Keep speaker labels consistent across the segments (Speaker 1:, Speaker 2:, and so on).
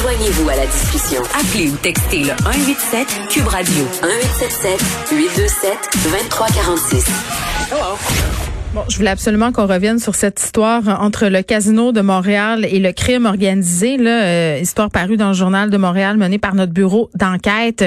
Speaker 1: Joignez-vous à la discussion. Appelez ou textez le 187 Cube Radio 1877 827 2346.
Speaker 2: Bon, je voulais absolument qu'on revienne sur cette histoire entre le casino de Montréal et le crime organisé, là, euh, histoire parue dans le journal de Montréal menée par notre bureau d'enquête.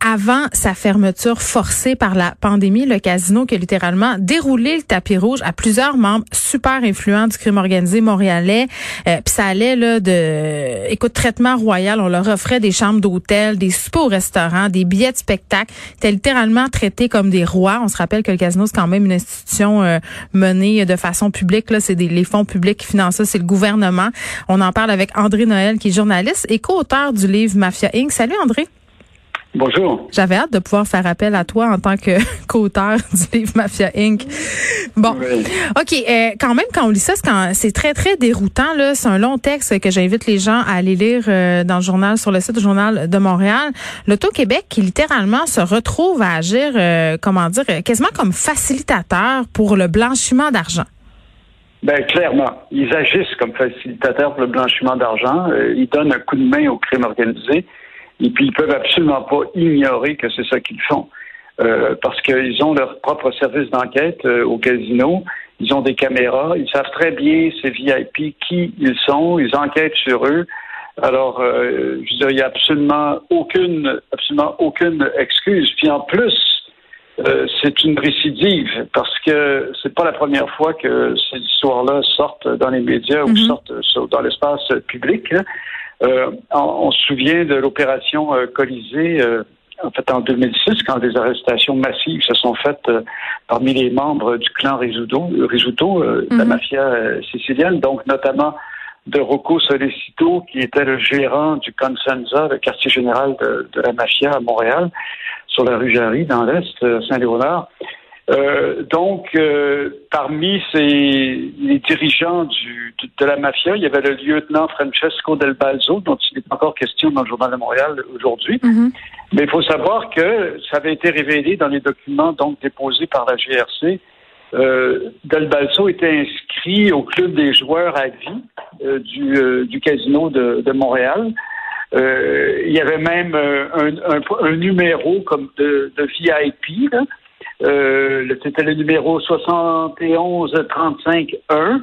Speaker 2: Avant sa fermeture forcée par la pandémie, le casino qui a littéralement déroulé le tapis rouge à plusieurs membres super influents du crime organisé montréalais. Euh, Puis ça allait là de, écoute, traitement royal. On leur offrait des chambres d'hôtel, des soupers au des billets de spectacle. C'était littéralement traité comme des rois. On se rappelle que le casino c'est quand même une institution euh, menée de façon publique. Là, c'est les fonds publics qui financent ça, c'est le gouvernement. On en parle avec André Noël qui est journaliste et co-auteur du livre Mafia Inc. Salut André.
Speaker 3: Bonjour.
Speaker 2: J'avais hâte de pouvoir faire appel à toi en tant que co-auteur du livre Mafia Inc. Bon, ok, euh, quand même quand on lit ça, c'est très très déroutant là. C'est un long texte que j'invite les gens à aller lire euh, dans le journal sur le site du journal de Montréal. L'Auto-Québec qui littéralement se retrouve à agir, euh, comment dire, quasiment comme facilitateur pour le blanchiment d'argent.
Speaker 3: Ben clairement, ils agissent comme facilitateurs pour le blanchiment d'argent. ils donnent un coup de main au crime organisé. Et puis, ils peuvent absolument pas ignorer que c'est ça qu'ils font. Euh, parce qu'ils ont leur propre service d'enquête euh, au casino. Ils ont des caméras. Ils savent très bien, ces VIP, qui ils sont. Ils enquêtent sur eux. Alors, euh, je veux dire, il n'y a absolument aucune, absolument aucune excuse. Puis en plus, euh, c'est une récidive parce que c'est pas la première fois que ces histoires-là sortent dans les médias ou mm-hmm. sortent dans l'espace public. Euh, on, se souvient de l'opération euh, Colisée, euh, en fait en 2006, quand des arrestations massives se sont faites parmi les membres du clan Risuto, Risuto la mhm. mafia sicilienne, donc notamment de Rocco Solicito, qui était le gérant du Consenza, le quartier général de, de la mafia à Montréal, sur la rue Jarry, dans l'Est, Saint-Léonard. Euh, donc, euh, parmi ces, les dirigeants du, de, la mafia, il y avait le lieutenant Francesco Del Balzo, dont il est encore question dans le Journal de Montréal aujourd'hui. Mm-hmm. Mais il faut savoir que ça avait été révélé dans les documents donc déposés par la GRC. Euh, Del Balzo était inscrit au club des joueurs à vie euh, du, euh, du, casino de, de Montréal. il y avait même un, un, un, numéro comme de, de VIP. Là. Euh, c'était le numéro 71-35-1.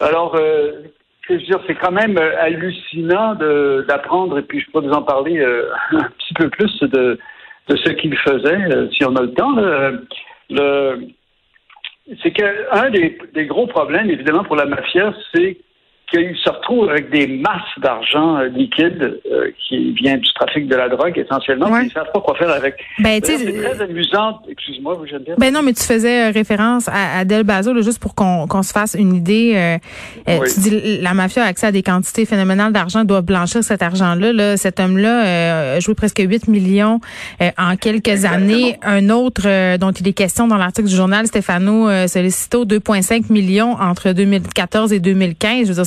Speaker 3: Alors, euh, c'est quand même euh, hallucinant d'apprendre, et puis je peux vous en parler euh, un petit peu plus de, de ce qu'il faisait, si on a le temps. le, c'est qu'un des, des gros problèmes, évidemment, pour la mafia, c'est qu'il se retrouve avec des masses d'argent euh, liquide euh, qui vient du trafic de la drogue essentiellement. Ils ne savent pas quoi faire avec.
Speaker 2: Ben,
Speaker 3: c'est très amusant. Excuse-moi, vous dire.
Speaker 2: Ben non, mais tu faisais euh, référence à, Del Bazo, juste pour qu'on se fasse une idée. Tu dis la mafia a accès à des quantités phénoménales d'argent, doit blanchir cet argent-là. Là. Cet homme-là a joué presque 8 millions en quelques années. Un autre dont il est question dans l'article du journal, Stéphano Solicito, 2,5 millions entre 2014 et 2015. Je veux dire,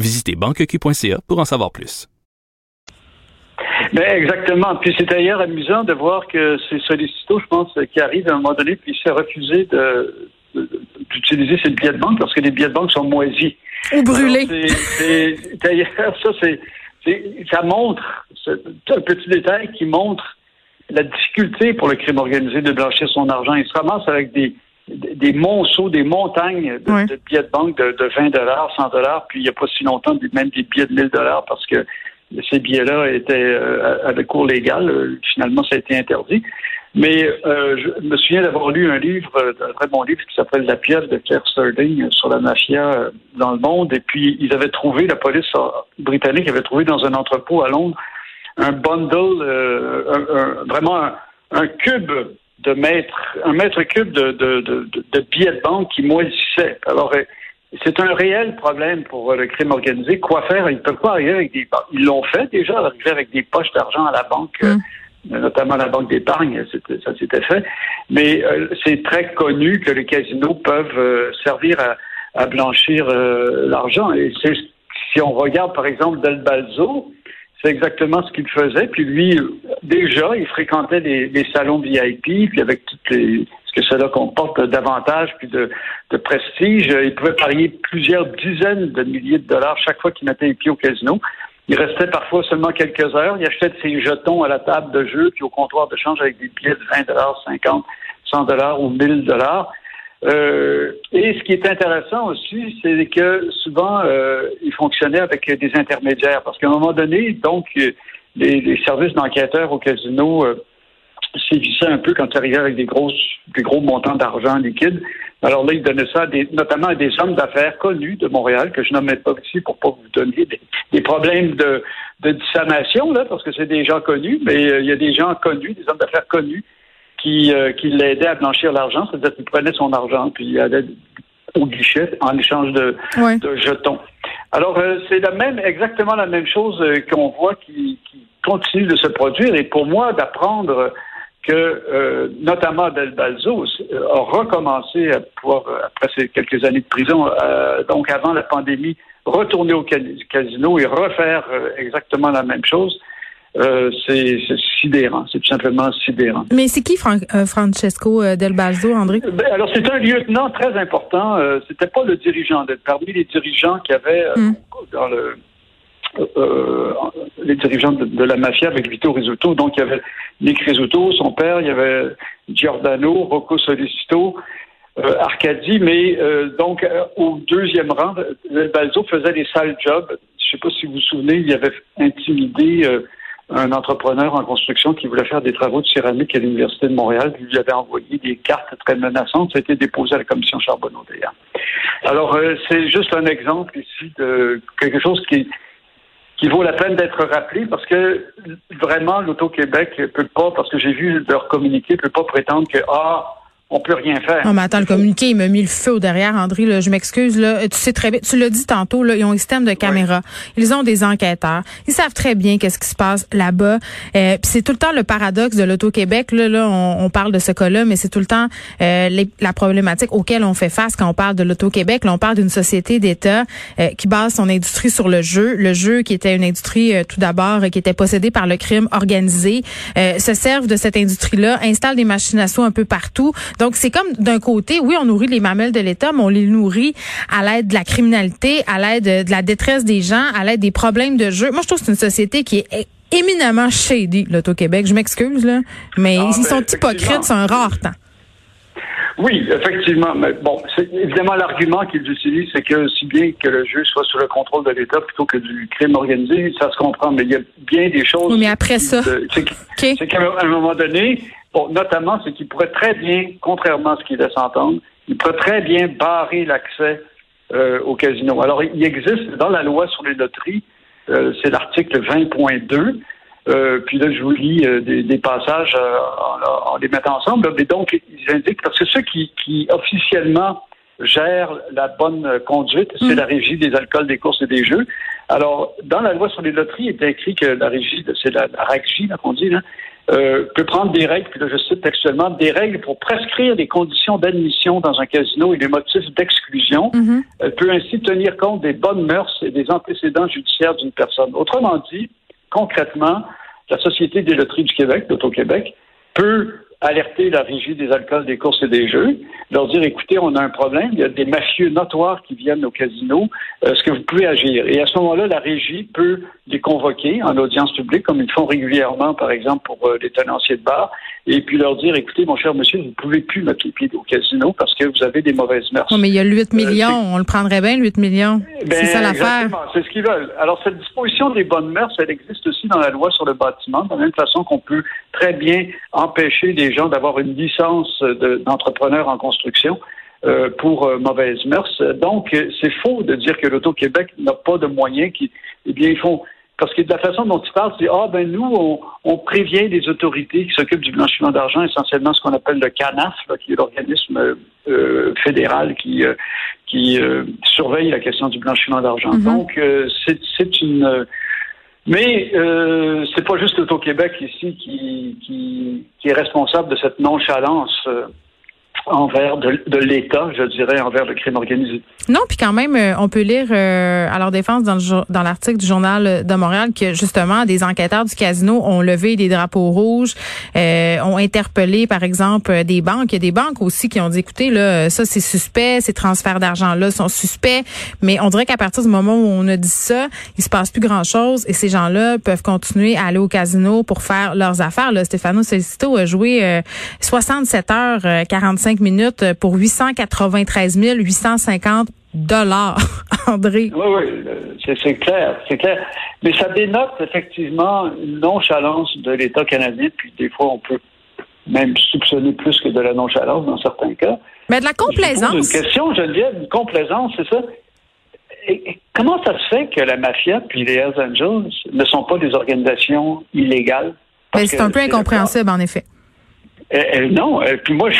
Speaker 4: Visitez banqueq.ca pour en savoir plus.
Speaker 3: Ben exactement. Puis c'est d'ailleurs amusant de voir que c'est Solicito, je pense, qui arrive à un moment donné, puis s'est refusé d'utiliser ses billets de banque parce que les billets de banque sont moisis.
Speaker 2: Ou brûlés.
Speaker 3: D'ailleurs, ça, c'est, ça montre, un petit détail qui montre la difficulté pour le crime organisé de blanchir son argent. Il se ramasse avec des, des monceaux, des montagnes de, billets de banque de, 20 dollars, 100 dollars, puis il n'y a pas si longtemps même des billets de 1000 dollars parce que ces billets-là étaient avec cours légal. finalement, ça a été interdit. Mais je me souviens d'avoir lu un livre, un très bon livre qui s'appelle La pièce de Claire Sterling sur la mafia dans le monde. Et puis, ils avaient trouvé, la police britannique avait trouvé dans un entrepôt à Londres un bundle, vraiment un, cube de mètre, un mètre cube de, de, de, de billets de banque qui moisissait. Alors, c'est un réel problème pour le crime organisé. Quoi faire? Ils ne peuvent pas arriver avec des... Ils l'ont fait déjà, arriver avec des poches d'argent à la banque, mm. euh, notamment la banque d'épargne, ça s'était fait. Mais euh, c'est très connu que les casinos peuvent euh, servir à, blanchir l'argent. Et si on regarde, par exemple, Del Balzo, c'est exactement ce qu'il faisait. Puis lui, déjà, il fréquentait des, salons VIP, puis avec toutes les ce que cela comporte d'avantages puis de, prestige. Il pouvait parier plusieurs dizaines de milliers de dollars chaque fois qu'il mettait les pieds au casino. Il restait parfois seulement quelques heures. Il achetait ses jetons à la table de jeu puis au comptoir de change avec des billets de 20 dollars, 50, 100 dollars ou 1000 dollars. Euh, et ce qui est intéressant aussi, c'est que souvent, euh, il fonctionnait avec des intermédiaires. Parce qu'à un moment donné, donc, les, services d'enquêteurs au casino euh, sévissaient un peu quand ils arrivaient avec des grosses, des gros montants d'argent liquide. Alors là, ils donnaient ça des, notamment à des hommes d'affaires connus de Montréal, que je nommais pas ici pour pas vous donner des, problèmes de, de là, parce que c'est des gens connus, mais il y a des gens connus, des hommes d'affaires connus qui, euh, qui l'aidait à blanchir l'argent, c'est-à-dire qu'il prenait son argent puis il allait au guichet en échange de, de jetons. Alors euh, c'est la même, exactement la même chose euh, qu'on voit qui, qui, continue de se produire. Et pour moi, d'apprendre que notamment Del Balzo a recommencé à pouvoir, après ces quelques années de prison, donc avant la pandémie, retourner au casino et refaire exactement la même chose. Euh, c'est sidérant, c'est tout simplement sidérant.
Speaker 2: Mais c'est qui euh, Francesco euh, Del Balzo, André?
Speaker 3: Ben, alors, c'est un lieutenant très important. C'était pas le dirigeant. Parmi les dirigeants qui avaient hmm. dans le les dirigeants de, la mafia avec Vito Rizzuto. Donc, il y avait Nick Rizzuto, son père, il y avait Giordano, Rocco Solicito, Arcadi, mais donc au deuxième rang, Del Balzo faisait des sales jobs. Je sais pas si vous vous souvenez, il avait intimidé un entrepreneur en construction qui voulait faire des travaux de céramique à l'Université de Montréal. Il lui avait envoyé des cartes très menaçantes. Ça a été déposé à la commission Charbonneau, d'ailleurs. Alors, euh, c'est juste un exemple ici de quelque chose qui, qui vaut la peine d'être rappelé parce que vraiment, l'Auto-Québec peut pas, parce que j'ai vu leur communiqué, peut pas prétendre que, ah, on peut rien faire.
Speaker 2: Non, mais attends, le communiqué, il m'a mis le feu au derrière, André. Là, je m'excuse. Là, tu sais très bien, tu l'as dit tantôt. Là, ils ont un système de caméra. Ils ont des enquêteurs. Ils savent très bien qu'est-ce qui se passe là-bas. Euh, Puis c'est tout le temps le paradoxe de l'auto-Québec. Là, là, on, on, parle de ce cas-là, mais c'est tout le temps euh, la problématique auquel on fait face quand on parle de l'auto-Québec. Là, on parle d'une société d'État euh, qui base son industrie sur le jeu, le jeu qui était une industrie euh, tout d'abord qui était possédée par le crime organisé, se servent de cette industrie-là, installent des machines à sous un peu partout. Donc, c'est comme d'un côté, oui, on nourrit les mamelles de l'État, mais on les nourrit à l'aide de la criminalité, à l'aide de la détresse des gens, à l'aide des problèmes de jeu. Moi, je trouve que c'est une société qui est éminemment shady, l'Auto-Québec. Je m'excuse, là, mais ah, ils sont ben, hypocrites, c'est un rare temps.
Speaker 3: Oui, effectivement. Mais bon, évidemment, l'argument qu'ils utilisent, c'est que si bien que le jeu soit sous le contrôle de l'État plutôt que du crime organisé, ça se comprend. Mais il y a bien des choses.
Speaker 2: Oui, mais après ça.
Speaker 3: C'est qu'à un moment donné, Bon, notamment, c'est qu'il pourrait très bien, contrairement à ce qu'il laisse entendre, il pourrait très bien barrer l'accès euh, au casino. Alors, il existe dans la loi sur les loteries, euh, c'est l'article 20.2. Euh, puis là, je vous lis des, passages en, les mettant ensemble. Mais donc, ils indiquent, parce que ceux qui, qui officiellement gèrent la bonne conduite, c'est mm. la régie des alcools, des courses et des jeux. Alors, dans la loi sur les loteries, il est écrit que la régie, c'est la, la RACJ, qu'on dit, là, euh, peut prendre des règles, puis là je cite textuellement, des règles pour prescrire des conditions d'admission dans un casino et des motifs d'exclusion. Elle peut ainsi tenir compte des bonnes mœurs et des antécédents judiciaires d'une personne. Autrement dit, concrètement, la Société des loteries du Québec, l'Auto-Québec, peut alerter la régie des alcools, des courses et des jeux, leur dire écoutez, on a un problème, il y a des mafieux notoires qui viennent au casino, est-ce que vous pouvez agir Et à ce moment-là, la régie peut les convoquer en audience publique, comme ils font régulièrement, par exemple, pour euh, les tenanciers de bar, et puis leur dire écoutez, mon cher monsieur, vous ne pouvez plus mettre les pieds au casino parce que vous avez des mauvaises mœurs.
Speaker 2: mais il y a 8 millions, on le prendrait bien, 8 millions. Ben, c'est ça l'affaire.
Speaker 3: C'est ce qu'ils veulent. Alors, cette disposition des bonnes mœurs, elle existe aussi dans la loi sur le bâtiment, de la même façon qu'on peut très bien empêcher des gens d'avoir une licence d'entrepreneur en construction. Euh, pour euh, mauvaises mœurs. Donc, c'est faux de dire que l'Auto-Québec n'a pas de moyens qui, eh bien, ils font, parce que de la façon dont tu parles, c'est ah ben nous, on, prévient les autorités qui s'occupent du blanchiment d'argent, essentiellement ce qu'on appelle le CANAF, qui est l'organisme euh, fédéral qui qui surveille la question du blanchiment d'argent. Mm-hmm. Donc c'est une mais euh, c'est pas juste l'Auto-Québec ici qui, qui, qui, est responsable de cette nonchalance euh, envers de, l'État, je dirais, envers le crime organisé.
Speaker 2: Non, puis quand même, euh, on peut lire euh, à leur défense dans, le, dans l'article du journal de Montréal que justement des enquêteurs du casino ont levé des drapeaux rouges, euh, ont interpellé par exemple des banques. Il y a des banques aussi qui ont dit, écoutez, là, ça c'est suspect, ces transferts d'argent-là sont suspects, mais on dirait qu'à partir du moment où on a dit ça, il se passe plus grand-chose et ces gens-là peuvent continuer à aller au casino pour faire leurs affaires. Là, Stéphano Solicito a joué 67 heures 45 minutes pour 893 850 dollars, André.
Speaker 3: Oui, oui, c'est clair, c'est clair. Mais ça dénote effectivement une nonchalance de l'État canadien, puis des fois on peut même soupçonner plus que de la nonchalance dans certains cas.
Speaker 2: Mais de la complaisance.
Speaker 3: Une question, Geneviève, une complaisance, c'est ça? comment ça se fait que la mafia puis les Hells Angels ne sont pas des organisations illégales?
Speaker 2: Mais c'est un peu incompréhensible, en effet.
Speaker 3: Euh, euh, non, euh, puis moi,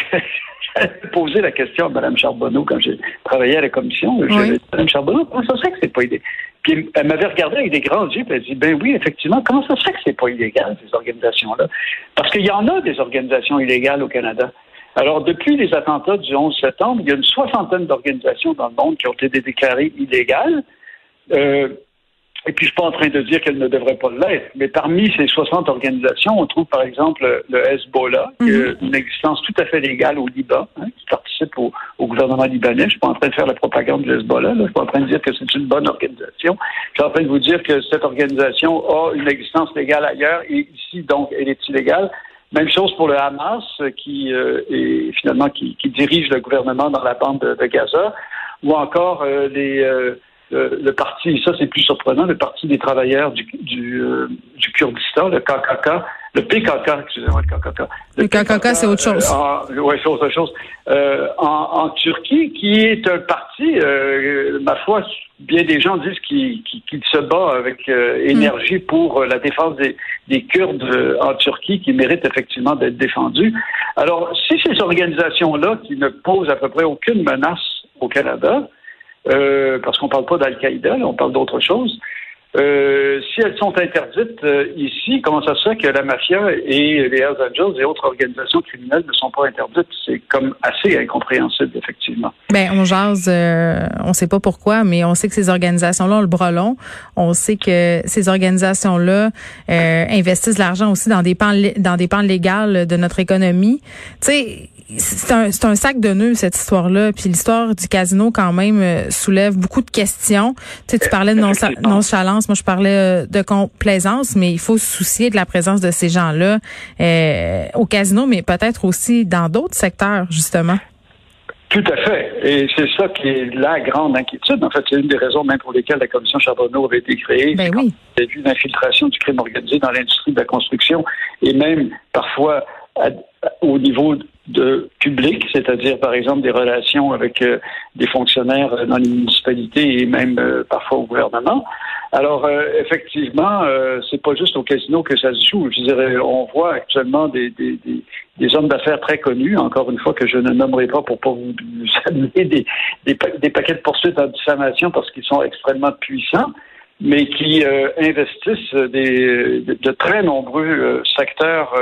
Speaker 3: posé la question à Mme Charbonneau quand j'ai travaillé à la commission. Oui. Mme Charbonneau, comment ça se fait que c'est pas illégal? Puis elle m'avait regardé avec des grands yeux, puis elle dit, ben oui, effectivement, comment ça se fait que c'est pas illégal, ces organisations-là? Parce qu'il y en a des organisations illégales au Canada. Alors, depuis les attentats du 11 septembre, il y a une soixantaine d'organisations dans le monde qui ont été déclarées illégales. Euh, et puis, je suis pas en train de dire qu'elle ne devrait pas l'être, mais parmi ces 60 organisations, on trouve par exemple le Hezbollah, qui a mhm. une existence tout à fait légale au Liban, hein, qui participe au, gouvernement libanais. Je suis pas en train de faire la propagande du Hezbollah, là. je suis pas en train de dire que c'est une bonne organisation. Je suis en train de vous dire que cette organisation a une existence légale ailleurs, et ici, donc, elle est illégale. Même chose pour le Hamas, qui euh, est finalement qui, dirige le gouvernement dans la bande de, Gaza, ou encore euh, les euh, le, parti, ça c'est plus surprenant, le parti des travailleurs du, du, euh, du Kurdistan, le KKK, le PKK, excusez-moi, le KKK.
Speaker 2: Le, KKK, c'est autre chose.
Speaker 3: Euh, oui, c'est autre chose. Euh, en, en, Turquie, qui est un parti, euh, ma foi, bien des gens disent qu'il se bat avec euh, énergie mm. pour la défense des, des Kurdes en Turquie, qui méritent effectivement d'être défendus. Alors, si ces organisations-là, qui ne posent à peu près aucune menace au Canada, euh, parce qu'on ne parle pas d'Al-Qaïda, on parle d'autre chose. Euh, si elles sont interdites euh, ici, comment ça se fait que la mafia et les Hells Angels et autres organisations criminelles ne sont pas interdites? C'est comme assez incompréhensible, effectivement.
Speaker 2: Ben, on jase, euh, on sait pas pourquoi, mais on sait que ces organisations-là ont le bras long. On sait que ces organisations-là investissent l'argent aussi dans des pans, dans des pans légales de notre économie. Tu sais, c'est un, un, sac de nœuds, cette histoire-là. Puis l'histoire du casino, quand même, euh, soulève beaucoup de questions. Tu sais, tu parlais de nonchalance, moi je parlais euh, de complaisance, mais il faut se soucier de la présence de ces gens-là euh, au casino, mais peut-être aussi dans d'autres secteurs, justement.
Speaker 3: Tout à fait. Et c'est ça qui est la grande inquiétude. En fait, c'est une des raisons même pour lesquelles la commission Charbonneau avait été créée.
Speaker 2: Ben oui.
Speaker 3: Il y a eu une infiltration du crime organisé dans l'industrie de la construction et même parfois au niveau de public, c'est-à-dire par exemple des relations avec euh, des fonctionnaires dans les municipalités et même euh, parfois au gouvernement. Alors euh, effectivement, c'est pas juste au casino que ça se joue. Je dirais, on voit actuellement des, des, hommes d'affaires très connus, encore une fois que je ne nommerai pas pour pas vous, amener des, des, paquets de poursuites en diffamation parce qu'ils sont extrêmement puissants mais qui investissent de, très nombreux secteurs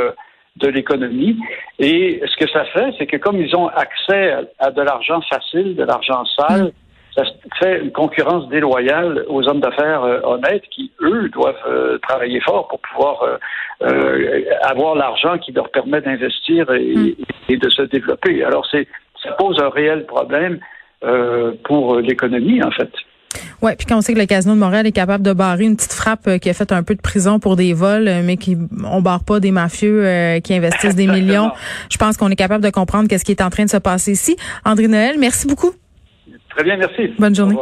Speaker 3: de l'économie. Et ce que ça fait, c'est que comme ils ont accès à, de l'argent facile, de l'argent sale, ça fait une concurrence déloyale aux hommes d'affaires euh, honnêtes qui, eux, doivent euh, travailler fort pour pouvoir euh, avoir l'argent qui leur permet d'investir et, hmm. et, de se développer. Alors, c'est ça pose un réel problème pour l'économie, en fait.
Speaker 2: Oui, puis quand on sait que le Casino de Montréal est capable de barrer une petite frappe qui a fait un peu de prison pour des vols, mais qui on barre pas des mafieux qui investissent des millions, je pense qu'on est capable de comprendre qu'est-ce qui est en train de se passer ici. André Noël, merci beaucoup.
Speaker 3: Très bien, merci.
Speaker 2: Bonne journée.